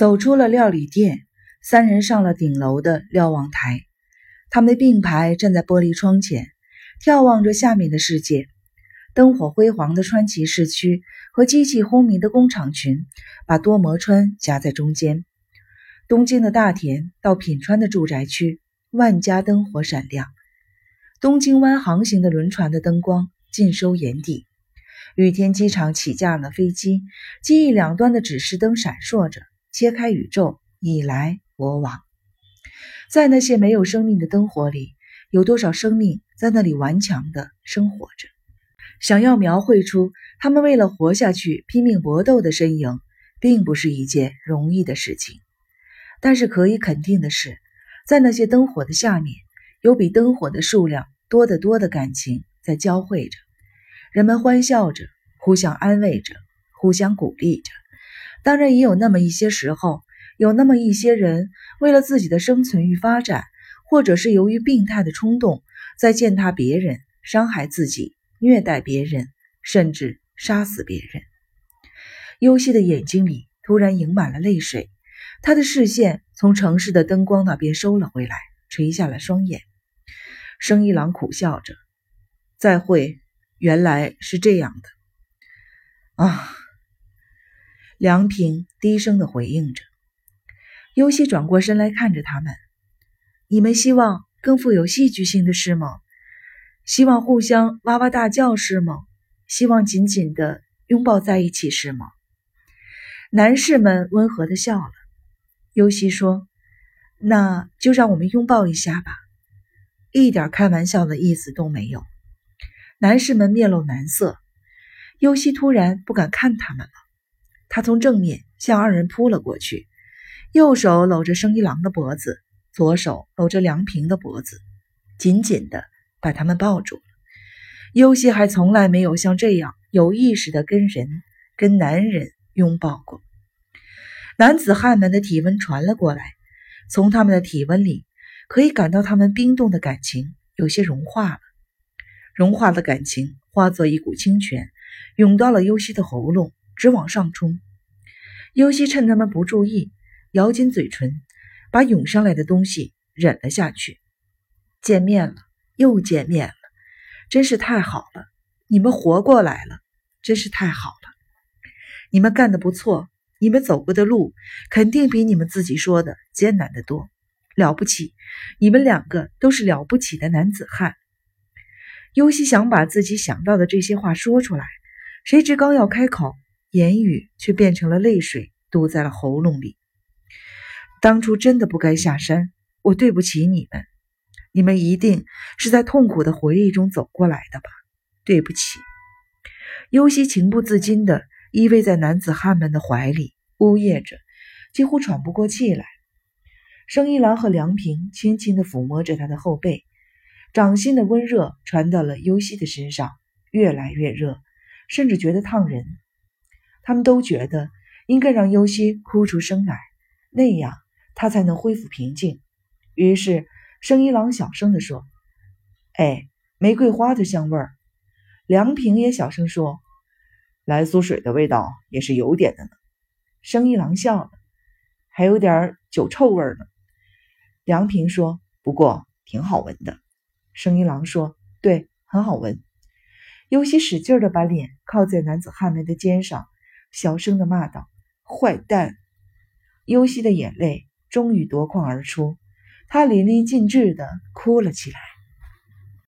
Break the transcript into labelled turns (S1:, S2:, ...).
S1: 走出了料理店，三人上了顶楼的瞭望台。他们并排站在玻璃窗前，眺望着下面的世界。灯火辉煌的川崎市区和机器轰鸣的工厂群，把多摩川夹在中间。东京的大田到品川的住宅区，万家灯火闪亮。东京湾航行的轮船的灯光尽收眼底。羽田机场起降的飞机，机翼两端的指示灯闪烁着，切开宇宙，你来我往。在那些没有生命的灯火里，有多少生命在那里顽强地生活着？想要描绘出他们为了活下去拼命搏斗的身影，并不是一件容易的事情。但是可以肯定的是，在那些灯火的下面，有比灯火的数量多得多的感情在交汇着。人们欢笑着，互相安慰着，互相鼓励着。当然，也有那么一些时候，有那么一些人，为了自己的生存与发展，或者是由于病态的冲动，在践踏别人、伤害自己、虐待别人，甚至杀死别人。优希的眼睛里突然盈满了泪水，他的视线从城市的灯光那边收了回来，垂下了双眼。生一郎苦笑着：“再会。”原来是这样的，啊！梁平低声的回应着。尤西转过身来看着他们：“你们希望更富有戏剧性的是吗？希望互相哇哇大叫是吗？希望紧紧的拥抱在一起是吗？”男士们温和的笑了。尤西说：“那就让我们拥抱一下吧。”一点开玩笑的意思都没有。男士们面露难色，尤西突然不敢看他们了。他从正面向二人扑了过去，右手搂着生一郎的脖子，左手搂着梁平的脖子，紧紧的把他们抱住了。尤西还从来没有像这样有意识的跟人、跟男人拥抱过。男子汉们的体温传了过来，从他们的体温里可以感到他们冰冻的感情有些融化了。融化的感情化作一股清泉，涌到了尤西的喉咙，直往上冲。尤西趁他们不注意，咬紧嘴唇，把涌上来的东西忍了下去。见面了，又见面了，真是太好了！你们活过来了，真是太好了！你们干得不错，你们走过的路肯定比你们自己说的艰难得多。了不起，你们两个都是了不起的男子汉。尤西想把自己想到的这些话说出来，谁知刚要开口，言语却变成了泪水，堵在了喉咙里。当初真的不该下山，我对不起你们。你们一定是在痛苦的回忆中走过来的吧？对不起。尤西情不自禁地依偎在男子汉们的怀里，呜咽着，几乎喘不过气来。生一郎和梁平轻轻地抚摸着他的后背。掌心的温热传到了尤西的身上，越来越热，甚至觉得烫人。他们都觉得应该让尤西哭出声来，那样他才能恢复平静。于是生一郎小声地说：“哎，玫瑰花的香味儿。”梁平也小声说：“蓝苏水的味道也是有点的呢。”生一郎笑了：“还有点酒臭味呢。”梁平说：“不过挺好闻的。”生一郎说：“对，很好闻。”尤西使劲的把脸靠在男子汉们的肩上，小声的骂道：“坏蛋！”尤西的眼泪终于夺眶而出，他淋漓尽致的哭了起来。